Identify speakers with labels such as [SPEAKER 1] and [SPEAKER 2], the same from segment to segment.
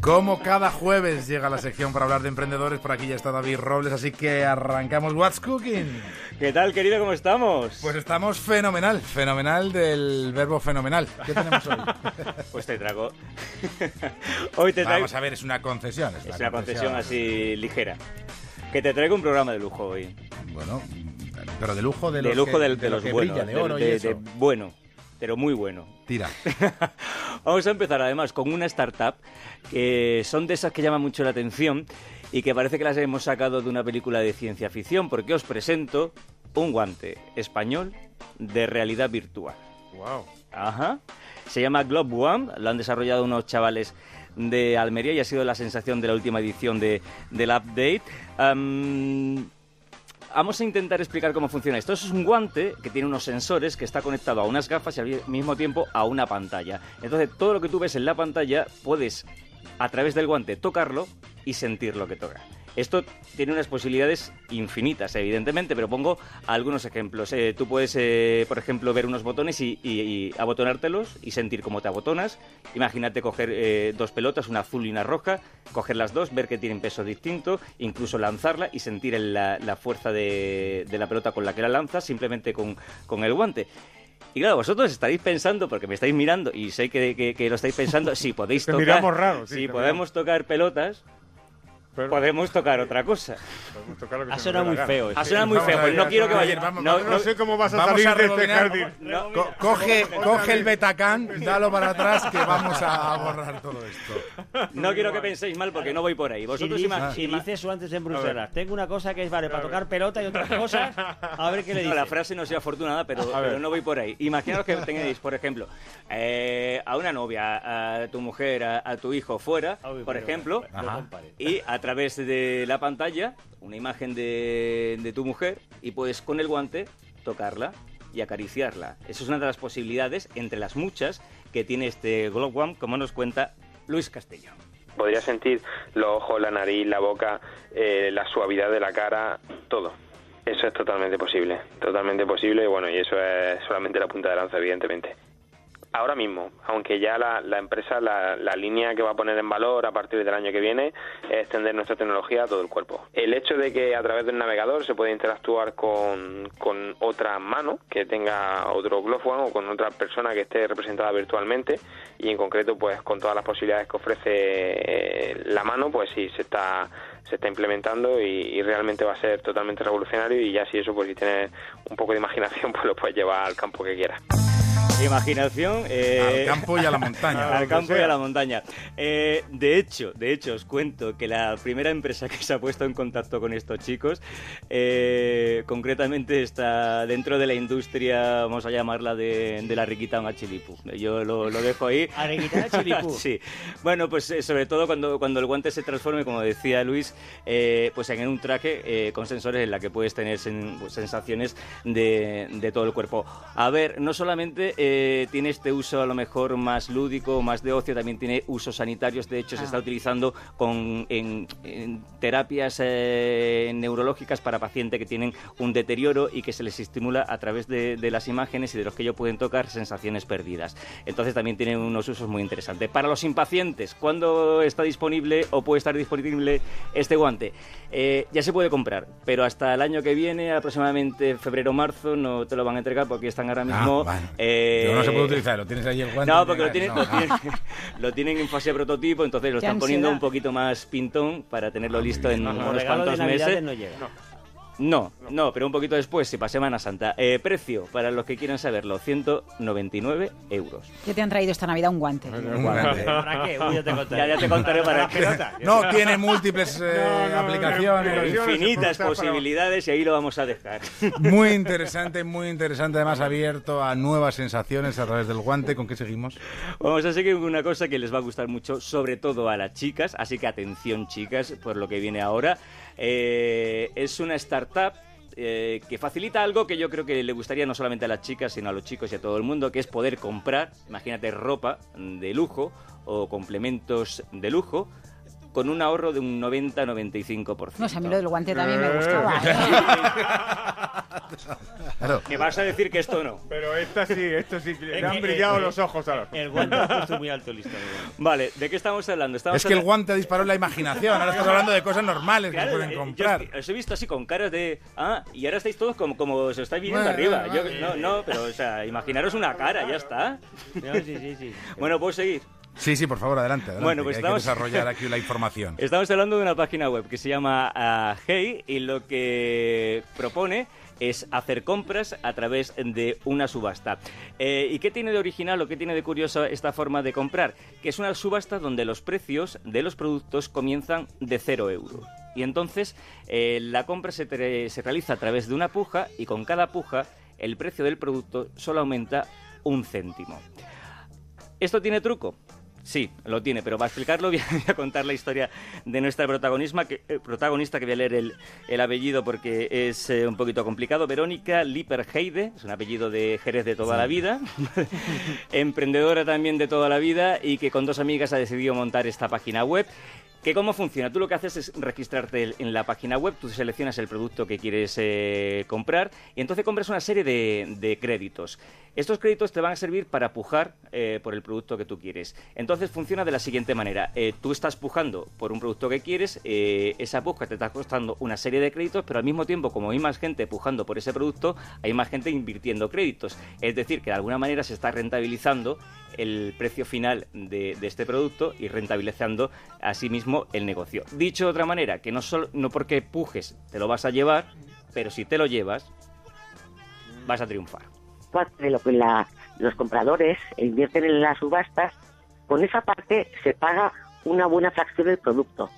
[SPEAKER 1] Como cada jueves llega la sección para hablar de emprendedores, por aquí ya está David Robles, así que arrancamos What's Cooking.
[SPEAKER 2] ¿Qué tal, querido? ¿Cómo estamos?
[SPEAKER 1] Pues estamos fenomenal, fenomenal del verbo fenomenal. ¿Qué tenemos hoy?
[SPEAKER 2] Pues te trago. hoy te traigo...
[SPEAKER 1] Vamos a ver, es una concesión.
[SPEAKER 2] Es, una concesión así ligera. Que te traigo un programa de lujo hoy.
[SPEAKER 1] Bueno, pero de lujo de los
[SPEAKER 2] De lujo
[SPEAKER 1] que-
[SPEAKER 2] de,
[SPEAKER 1] de lo
[SPEAKER 2] los
[SPEAKER 1] que
[SPEAKER 2] buenos.
[SPEAKER 1] de oro y eso.
[SPEAKER 2] de bueno, pero muy bueno.
[SPEAKER 1] Tira.
[SPEAKER 2] Vamos a empezar además con una startup que son de esas que llaman mucho la atención y que parece que las hemos sacado de una película de ciencia ficción porque os presento un guante español de realidad virtual.
[SPEAKER 1] Wow.
[SPEAKER 2] Ajá. Se llama Globe One, lo han desarrollado unos chavales de Almería y ha sido la sensación de la última edición de, del update. Vamos a intentar explicar cómo funciona esto. Es un guante que tiene unos sensores que está conectado a unas gafas y al mismo tiempo a una pantalla. Entonces, todo lo que tú ves en la pantalla puedes, a través del guante, tocarlo y sentir lo que toca. Esto tiene unas posibilidades infinitas, evidentemente, pero pongo algunos ejemplos. Eh, tú puedes, eh, por ejemplo, ver unos botones y, y- y abotonártelos y sentir cómo te abotonas. Imagínate coger eh, dos pelotas, una azul y una roja, coger las dos, ver que tienen peso distinto, incluso lanzarla y sentir la, la fuerza de, de la pelota con la que la lanzas simplemente con, con el guante. Y claro, vosotros estaréis pensando, porque me estáis mirando y sé que, que- que lo estáis pensando, si podéis tocar,
[SPEAKER 3] raro, sí,
[SPEAKER 2] si podemos tocar pelotas,
[SPEAKER 3] Pero
[SPEAKER 2] podemos tocar otra cosa.
[SPEAKER 3] podemos tocar lo que
[SPEAKER 4] Ha sonado muy feo.
[SPEAKER 2] Ha sonado muy feo, pues no quiero que vaya.
[SPEAKER 1] vamos,
[SPEAKER 2] no,
[SPEAKER 1] vamos,
[SPEAKER 3] No sé cómo vas a
[SPEAKER 1] Vamos
[SPEAKER 3] salir
[SPEAKER 1] a
[SPEAKER 3] de este jardín.
[SPEAKER 2] no,
[SPEAKER 1] Co- coge, coge el Betacán, dalo para atrás que vamos a borrar todo esto.
[SPEAKER 2] no quiero que penséis mal porque no voy por ahí.
[SPEAKER 4] Si,
[SPEAKER 2] Vosotros
[SPEAKER 4] dice-
[SPEAKER 2] ima-
[SPEAKER 4] si dices tú antes en Bruselas, tengo una cosa que es vale para tocar pelota y otras cosas, a ver qué le
[SPEAKER 2] No,
[SPEAKER 4] dices.
[SPEAKER 2] la frase no sea afortunada, pero, pero no voy por ahí. Imaginaos que tengáis, por ejemplo, eh, a una novia, a tu mujer, a, a tu hijo fuera, por ejemplo,
[SPEAKER 4] no
[SPEAKER 2] y a través de la pantalla, una imagen de, de tu mujer, y puedes con el guante tocarla y acariciarla. Eso es una de las posibilidades, entre las muchas, que tiene este Globe One, como nos cuenta Luis Castellón.
[SPEAKER 5] Podría sentir los ojos, la nariz, la boca, eh, la suavidad de la cara, todo. Eso es totalmente posible, totalmente posible, y bueno, y eso es solamente la punta de lanza, evidentemente. Ahora mismo, aunque ya la, la empresa, la, línea que va a poner en valor a partir del año que viene es extender nuestra tecnología a todo el cuerpo. El hecho de que a través del navegador se puede interactuar con, con otra mano que tenga otro Glove One o con otra persona que esté representada virtualmente y en concreto pues con todas las posibilidades que ofrece eh, la mano pues sí se está se está implementando y, y realmente va a ser totalmente revolucionario y ya si eso pues si tienes un poco de imaginación pues lo puedes llevar al campo que quieras.
[SPEAKER 2] Imaginación. eh,
[SPEAKER 1] Al campo y a la montaña.
[SPEAKER 2] al campo y a la montaña. Eh, de hecho, de hecho, os cuento que la primera empresa que se ha puesto en contacto con estos chicos, eh, concretamente está dentro de la industria, vamos a llamarla de, de la riquita una chilipu. Yo lo, lo dejo ahí.
[SPEAKER 4] Arreguitar chilipú.
[SPEAKER 2] Sí, bueno, pues sobre todo cuando, cuando el guante se transforme, como decía Luis, eh, pues en un traje eh, con sensores en la que puedes tener sen- pues, sensaciones de, de todo el cuerpo. A ver, no solamente eh, tiene este uso a lo mejor más lúdico, más de ocio, también tiene usos sanitarios. De hecho, se
[SPEAKER 4] Ah.
[SPEAKER 2] está utilizando con, en, en terapias eh, neurológicas para pacientes que tienen un deterioro y que se les estimula a través de, de las imágenes y de los que ellos pueden tocar sensaciones perdidas. Entonces también tiene unos usos muy interesantes. Para los impacientes, ¿cuándo está disponible o puede estar disponible este guante? Eh, ya se puede comprar, pero hasta el año que viene, aproximadamente febrero-marzo, no te lo van a entregar porque están ahora mismo...
[SPEAKER 1] Ah, vale.
[SPEAKER 2] Eh,
[SPEAKER 1] Pero no se puede utilizar, lo tienes ahí el guante.
[SPEAKER 2] no, porque lo
[SPEAKER 1] tiene
[SPEAKER 2] tienen, lo, tienen, lo tienen en fase de prototipo, entonces lo están poniendo un poquito más pintón para tenerlo
[SPEAKER 1] Ah,
[SPEAKER 2] listo en unos cuantos meses.
[SPEAKER 4] no llega.
[SPEAKER 2] No, no, pero un poquito después, si para Semana Santa. Eh, precio, para los que quieran saberlo, 199 euros.
[SPEAKER 6] ¿Qué te han traído esta Navidad? Un guante.
[SPEAKER 1] Un guante.
[SPEAKER 4] ¿Para qué? Uy, ya te contaré.
[SPEAKER 2] Ya, ya te contaré para qué.
[SPEAKER 1] No, tiene múltiples eh,
[SPEAKER 3] No, no,
[SPEAKER 1] aplicaciones.
[SPEAKER 2] Infinitas posibilidades y ahí lo vamos a dejar.
[SPEAKER 1] Muy interesante, muy interesante. Además, abierto a nuevas sensaciones a través del guante. ¿Con qué seguimos?
[SPEAKER 2] Vamos a seguir con una cosa que les va a gustar mucho, sobre todo a las chicas, así que atención chicas por lo que viene ahora. Eh, es una startup eh, que facilita algo que yo creo que le gustaría no solamente a las chicas, sino a los chicos y a todo el mundo, que es poder comprar, imagínate, ropa de lujo o complementos de lujo con un ahorro de un 90-95%.
[SPEAKER 6] No sé, a mí lo del guante también me gustaba. ¿eh?
[SPEAKER 1] Claro.
[SPEAKER 2] Que vas a decir que esto no.
[SPEAKER 3] Pero esta sí, esto sí, le han
[SPEAKER 4] que-
[SPEAKER 3] brillado
[SPEAKER 4] eh,
[SPEAKER 3] los ojos a los...
[SPEAKER 4] El guante ha puesto muy alto el listón.
[SPEAKER 2] Vale, ¿de qué estamos hablando? Estamos
[SPEAKER 1] Es que el
[SPEAKER 2] hablando-
[SPEAKER 1] guante ha disparado la imaginación. Ahora estás hablando de cosas normales que
[SPEAKER 2] Claro,
[SPEAKER 1] se pueden
[SPEAKER 2] eh,
[SPEAKER 1] comprar.
[SPEAKER 2] Yo os he visto así con caras de. Ah, y ahora estáis todos como, como se os estáis viniendo
[SPEAKER 1] Bueno,
[SPEAKER 2] arriba.
[SPEAKER 1] vale,
[SPEAKER 2] Yo- no, no, pero, o sea, imaginaros una cara, ya está.
[SPEAKER 4] No, sí, sí, sí.
[SPEAKER 2] Bueno, puedo seguir.
[SPEAKER 1] Sí, sí, por favor, adelante. adelante,
[SPEAKER 2] Bueno, pues
[SPEAKER 1] que
[SPEAKER 2] estamos-
[SPEAKER 1] hay que desarrollar aquí la información.
[SPEAKER 2] Estamos hablando de una página web que se llama ah, Hey y lo que propone es hacer compras a través de una subasta. Eh, ¿Y qué tiene de original o qué tiene de curioso esta forma de comprar? Que es una subasta donde los precios de los productos comienzan de cero euros. Y entonces eh, la compra se, se realiza a través de una puja y con cada puja el precio del producto solo aumenta un céntimo. ¿Esto tiene truco? Sí, lo tiene, pero para explicarlo voy a, voy a contar la historia de nuestra protagonista, que, eh, protagonista, que voy a leer el, el apellido porque es eh, un poquito complicado. Verónica Lipperheide, es un apellido de Jerez de toda la vida, emprendedora también de toda la vida y que con dos amigas ha decidido montar esta página web. ¿Que ¿Cómo funciona? Tú lo que haces es registrarte en la página web, tú seleccionas el producto que quieres eh, comprar y entonces compras una serie de, créditos. Estos créditos te van a servir para pujar eh, por el producto que tú quieres. Entonces funciona de la siguiente manera. Eh, tú estás pujando por un producto que quieres, esa puja te está costando una serie de créditos, pero al mismo tiempo, como hay más gente pujando por ese producto, hay más gente invirtiendo créditos. Es decir, que de alguna manera se está rentabilizando el precio final de, de este producto y rentabilizando asimismo el negocio. Dicho de otra manera, que no, solo, no porque pujes te lo vas a llevar, pero si te lo llevas, vas a triunfar.
[SPEAKER 6] de lo que los compradores invierten en las subastas, con esa parte se paga una buena fracción del producto.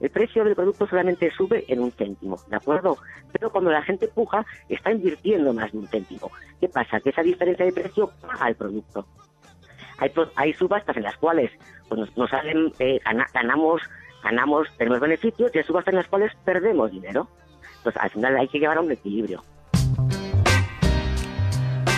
[SPEAKER 6] El precio del producto solamente sube en un céntimo, ¿de acuerdo? Pero cuando la gente puja, está invirtiendo más de un céntimo. ¿Qué pasa? Que esa diferencia de precio paga el producto. Hay, hay subastas en las cuales pues, nos, nos salen, eh, gana- ganamos, ganamos, tenemos beneficios, y hay subastas en las cuales perdemos dinero. Entonces, al final hay que llevar a un equilibrio.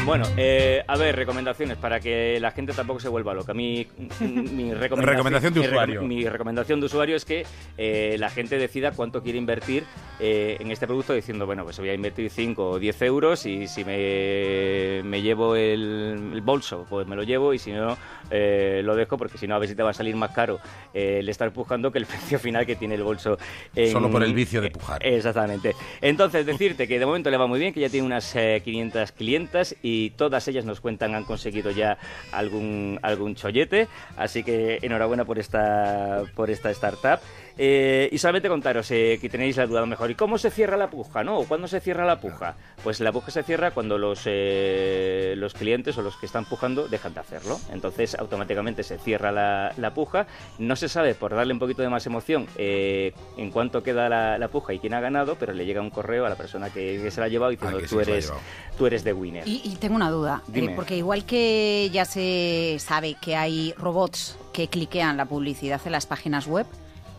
[SPEAKER 2] Bueno, eh, a ver, recomendaciones para que la gente tampoco se vuelva loca. Mi, mi recomendación,
[SPEAKER 1] Recomendación de
[SPEAKER 2] mi
[SPEAKER 1] usuario.
[SPEAKER 2] Mi, recomendación de usuario es que eh, la gente decida cuánto quiere invertir eh, en este producto diciendo, bueno, pues voy a invertir 5 o 10 euros y si me, me llevo el, el bolso, pues me lo llevo y si no, eh, lo dejo porque si no, a ver si te va a salir más caro eh, el estar pujando que el precio final que tiene el bolso. en-
[SPEAKER 1] Solo por el vicio de pujar.
[SPEAKER 2] Exactamente. Entonces, decirte que de momento le va muy bien, que ya tiene unas eh, 500 clientas y todas ellas nos cuentan han conseguido ya algún, algún chollete. Así que enhorabuena por esta, por esta startup. Eh, y solamente contaros eh, que tenéis la duda mejor. ¿Y cómo se cierra la puja? ¿No? ¿O ¿Cuándo se cierra la puja? Pues la puja se cierra cuando los, eh, los clientes o los que están pujando dejan de hacerlo. Entonces automáticamente se cierra la, la puja. No se sabe, por darle un poquito de más emoción, eh, en cuánto queda la, la puja y quién ha ganado, pero le llega un correo a la persona que, que se la ha llevado diciendo
[SPEAKER 1] Ah, sí
[SPEAKER 2] tú, eres,
[SPEAKER 1] llevado".
[SPEAKER 2] tú eres de winner.
[SPEAKER 7] Y, y tengo una duda, eh, porque igual que ya se sabe que hay robots que cliquean la publicidad en las páginas web,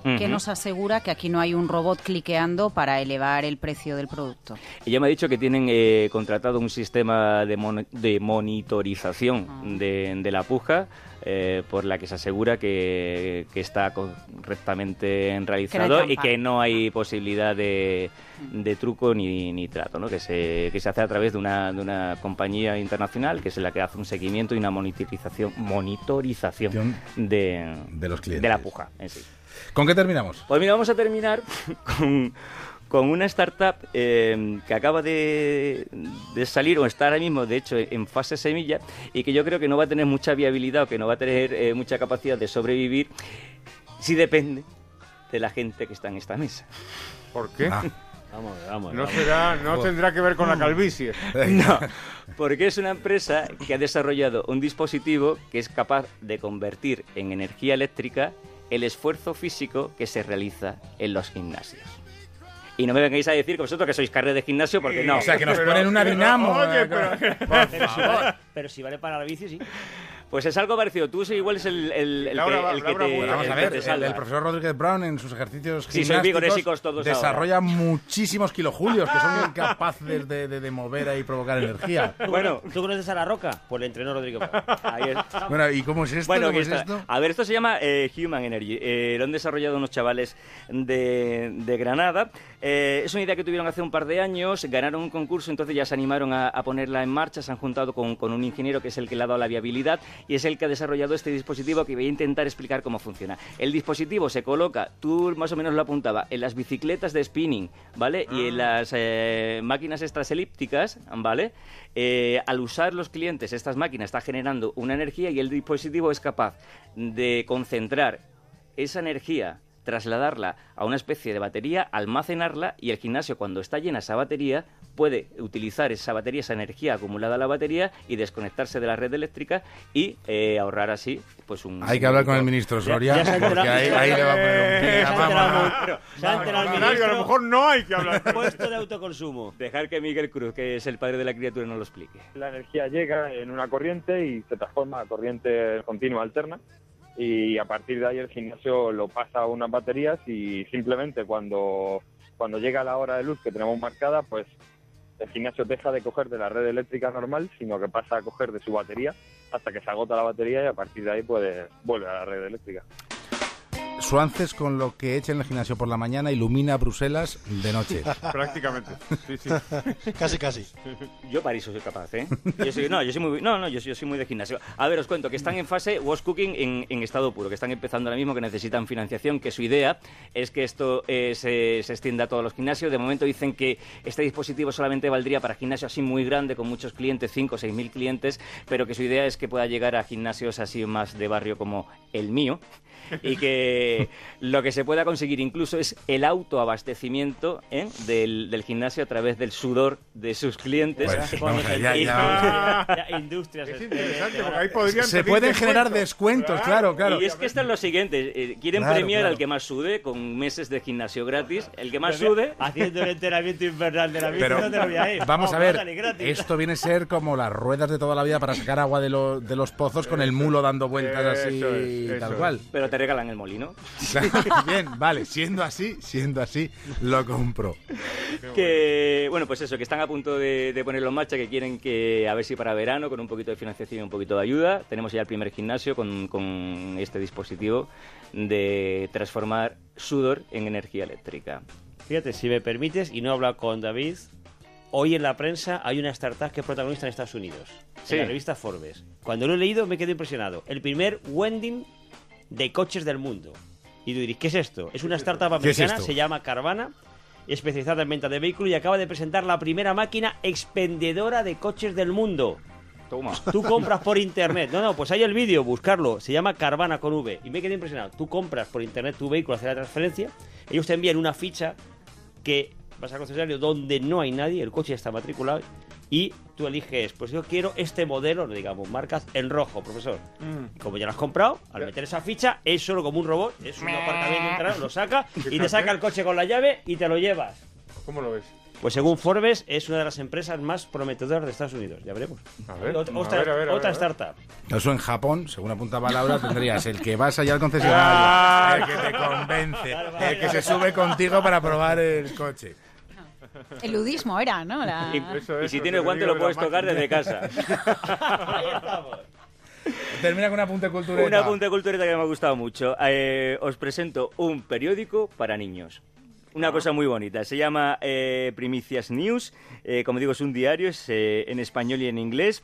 [SPEAKER 7] ¿qué
[SPEAKER 2] Ujú.
[SPEAKER 7] nos asegura que aquí no hay un robot cliqueando para elevar el precio del producto?
[SPEAKER 2] Ella me ha dicho que tienen eh, contratado un sistema de, mon- de monitorización de, de la puja eh, por la que se asegura que, que está correctamente realizado y que no hay posibilidad de, de truco ni, ni trato, ¿no? que, se, que se hace a través de una, de una compañía internacional que es la que hace un seguimiento y una monitorización, monitorización de,
[SPEAKER 1] De los clientes.
[SPEAKER 2] de la puja en sí.
[SPEAKER 1] ¿Con qué terminamos?
[SPEAKER 2] Pues mira, vamos a terminar con, con una startup eh, que acaba de, de salir o está ahora mismo, de hecho, en fase semilla y que yo creo que no va a tener mucha viabilidad o que no va a tener eh, mucha capacidad de sobrevivir si depende de la gente que está en esta mesa.
[SPEAKER 3] ¿Por qué?
[SPEAKER 1] Ah,
[SPEAKER 4] Vamos, vamos.
[SPEAKER 3] No
[SPEAKER 4] vamos.
[SPEAKER 3] será, no tendrá que ver con la calvicie.
[SPEAKER 2] No, porque es una empresa que ha desarrollado un dispositivo que es capaz de convertir en energía eléctrica el esfuerzo físico que se realiza en los gimnasios. Y no me vengáis a decir que vosotros que sois carne de gimnasio, porque no.
[SPEAKER 1] o sea, que nos
[SPEAKER 3] Pero-
[SPEAKER 1] ponen una
[SPEAKER 3] pero-
[SPEAKER 1] dinamo.
[SPEAKER 3] oye, pero-
[SPEAKER 1] por
[SPEAKER 4] Pero si,
[SPEAKER 1] favor.
[SPEAKER 4] vale, pero si vale para la bici, sí.
[SPEAKER 2] Pues es algo parecido. Tú igual es el, el, el
[SPEAKER 3] Laura
[SPEAKER 2] que, el que
[SPEAKER 3] Laura
[SPEAKER 2] te,
[SPEAKER 1] Vamos
[SPEAKER 2] el
[SPEAKER 1] a ver, el, profesor Rodríguez Brown en sus ejercicios
[SPEAKER 2] Sí,
[SPEAKER 1] gimnásticos
[SPEAKER 2] todos
[SPEAKER 1] desarrolla muchísimos kilojulios que son incapaces de, de- de mover ahí y provocar energía.
[SPEAKER 2] Bueno,
[SPEAKER 4] ¿Tú conoces a La Roca? Pues le entrenó
[SPEAKER 2] ahí es.
[SPEAKER 1] Bueno, ¿y cómo es esto?
[SPEAKER 2] Bueno,
[SPEAKER 1] ¿Cómo
[SPEAKER 2] aquí
[SPEAKER 1] es
[SPEAKER 2] está.
[SPEAKER 1] esto?
[SPEAKER 2] A ver, esto se llama eh, Human Energy. Eh, lo han desarrollado unos chavales de, de Granada. Eh, es una idea que tuvieron hace un par de años, ganaron un concurso, entonces ya se animaron a, a ponerla en marcha, se han juntado con, con un ingeniero que es el que le ha dado la viabilidad y es el que ha desarrollado este dispositivo que voy a intentar explicar cómo funciona. El dispositivo se coloca, tú más o menos lo apuntaba, en las bicicletas de spinning, ¿vale? Y en las eh, máquinas extras elípticas, ¿vale? Eh, al usar los clientes estas máquinas está generando una energía y el dispositivo es capaz de concentrar esa energía, trasladarla a una especie de batería, almacenarla y el gimnasio cuando está llena esa batería puede utilizar esa batería, esa energía acumulada a la batería y desconectarse de la red eléctrica y eh, ahorrar así pues un...
[SPEAKER 1] Hay que hablar con el ministro Soria,
[SPEAKER 4] ya ha
[SPEAKER 1] porque
[SPEAKER 4] enterado-
[SPEAKER 1] ahí, ahí le va a poner un pie.
[SPEAKER 4] Se ha enterado el
[SPEAKER 3] Canario, a lo
[SPEAKER 4] ministro.
[SPEAKER 3] mejor no hay que hablar.
[SPEAKER 4] Puesto de autoconsumo.
[SPEAKER 2] Dejar que Miguel Cruz, que es el padre de la criatura, nos lo explique.
[SPEAKER 8] La energía llega en una corriente y se transforma a corriente continua alterna y a partir de ahí el gimnasio lo pasa a unas baterías y simplemente cuando, cuando llega la hora de luz que tenemos marcada, pues el gimnasio deja de coger de la red eléctrica normal, sino que pasa a coger de su batería hasta que se agota la batería y a partir de ahí pues vuelve a la red eléctrica.
[SPEAKER 1] Suances con lo que echa en el gimnasio por la mañana ilumina Bruselas de noche.
[SPEAKER 3] Prácticamente. Sí, sí.
[SPEAKER 9] Casi, casi.
[SPEAKER 2] Yo para eso soy capaz, ¿eh? Yo soy, no, yo soy muy, no, no, yo soy, yo soy muy de gimnasio. A ver, os cuento que están en fase was cooking en, en estado puro, que están empezando ahora mismo, que necesitan financiación, que su idea es que esto eh, se, se extienda a todos los gimnasios. De momento dicen que este dispositivo solamente valdría para gimnasios así muy grande, con muchos clientes, 5 o 6 mil clientes, pero que su idea es que pueda llegar a gimnasios así más de barrio como el mío y que lo que se pueda conseguir incluso es el autoabastecimiento ¿eh? del, del gimnasio a través del sudor de sus clientes.
[SPEAKER 1] Pues, ya.
[SPEAKER 4] Ya, Industrias.
[SPEAKER 3] Es interesante
[SPEAKER 4] este,
[SPEAKER 3] porque ahí podrían
[SPEAKER 1] Se pueden generar
[SPEAKER 3] descuentos.
[SPEAKER 1] claro, claro.
[SPEAKER 2] Y es que esto es lo siguiente, eh, quieren
[SPEAKER 1] Claro,
[SPEAKER 2] premiar
[SPEAKER 1] claro.
[SPEAKER 2] al que más sude con meses de gimnasio gratis, el que más
[SPEAKER 4] Pero
[SPEAKER 2] sude...
[SPEAKER 4] Haciendo el entrenamiento invernal de la
[SPEAKER 1] Pero
[SPEAKER 4] no te lo voy a ir.
[SPEAKER 1] vamos a ver, esto viene a ser como las ruedas de toda la vida para sacar agua de, lo- de los pozos con el mulo dando vueltas así
[SPEAKER 3] Eso es, eso
[SPEAKER 1] tal
[SPEAKER 3] es.
[SPEAKER 1] cual.
[SPEAKER 2] Pero te regalan el molino.
[SPEAKER 1] Bien, vale, siendo así, siendo así, lo compro.
[SPEAKER 2] Que, bueno, pues eso, que están a punto de, de ponerlo en marcha, que quieren que, a ver si para verano, con un poquito de financiación y un poquito de ayuda, tenemos ya el primer gimnasio con, con este dispositivo de transformar sudor en energía eléctrica.
[SPEAKER 4] Fíjate, si me permites, y no he hablado con David, hoy en la prensa hay una startup que es protagonista en Estados Unidos,
[SPEAKER 2] Sí.
[SPEAKER 4] en la revista Forbes. Cuando lo he leído me quedé impresionado. El primer vending de coches del mundo. Y tú diréis, ¿qué es esto? Es una startup
[SPEAKER 1] ¿Qué es
[SPEAKER 4] americana, se llama Carvana, especializada en venta de vehículos y acaba de presentar la primera máquina expendedora de coches del mundo.
[SPEAKER 2] Toma.
[SPEAKER 4] Tú compras por internet. No, no, pues hay el vídeo, buscarlo. Se llama Carvana con V. Y me quedé impresionado. Tú compras por internet tu vehículo, hacer la transferencia. Ellos te envían una ficha que vas al concesionario donde no hay nadie, el coche ya está matriculado. Y tú eliges, pues yo quiero este modelo, digamos marcas, en rojo, profesor.
[SPEAKER 3] Mm.
[SPEAKER 4] Y como ya lo has comprado, al meter esa ficha, es solo como un robot, es un aparcamiento, entra, lo saca y te saca el coche con la llave y te lo llevas.
[SPEAKER 3] ¿Cómo lo ves?
[SPEAKER 4] Pues según Forbes, es una de las empresas más prometedoras de Estados Unidos. Ya veremos.
[SPEAKER 3] A ver,
[SPEAKER 4] otra
[SPEAKER 3] a ver, a ver,
[SPEAKER 4] otra
[SPEAKER 3] a ver.
[SPEAKER 4] startup.
[SPEAKER 1] Eso en Japón, según apuntaba Laura, tendrías el que vas allá al concesionario, el que te convence, el que se sube contigo para probar el coche.
[SPEAKER 7] El ludismo era, ¿no? La-
[SPEAKER 2] Y,
[SPEAKER 3] Eso
[SPEAKER 2] y si tienes guante lo puedes tocar desde casa.
[SPEAKER 4] Ahí estamos.
[SPEAKER 1] Termina con un apunte cultural.
[SPEAKER 2] Un apunte cultureta que me ha gustado mucho. Eh, os presento un periódico para niños. Una cosa muy bonita. Se llama eh, Primicias News. Eh, como digo, es un diario, es eh, en español y en inglés.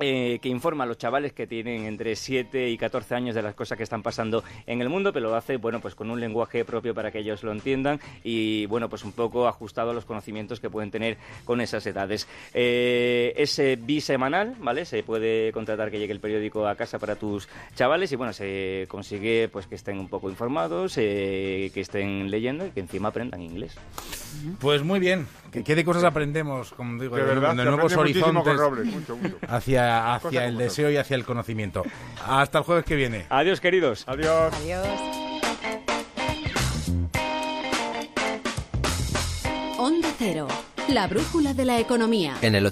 [SPEAKER 2] Eh, que informa a los chavales que tienen entre 7 y 14 años de las cosas que están pasando en el mundo, pero lo hace, bueno, pues con un lenguaje propio para que ellos lo entiendan y, bueno, pues un poco ajustado a los conocimientos que pueden tener con esas edades. Eh, es eh, bisemanal, ¿vale? Se puede contratar que llegue el periódico a casa para tus chavales y, bueno, se consigue pues que estén un poco informados, eh, que estén leyendo y que encima aprendan inglés.
[SPEAKER 1] Pues muy bien, que qué de cosas aprendemos, como digo,
[SPEAKER 3] De verdad,
[SPEAKER 1] de nuevos horizontes
[SPEAKER 3] Robles, mucho, mucho.
[SPEAKER 1] hacia, hacia el deseo y hacia el conocimiento. Hasta el jueves que viene.
[SPEAKER 2] Adiós, queridos.
[SPEAKER 3] Adiós.
[SPEAKER 7] Adiós.
[SPEAKER 10] Onda Cero, la brújula de la economía.
[SPEAKER 11] En el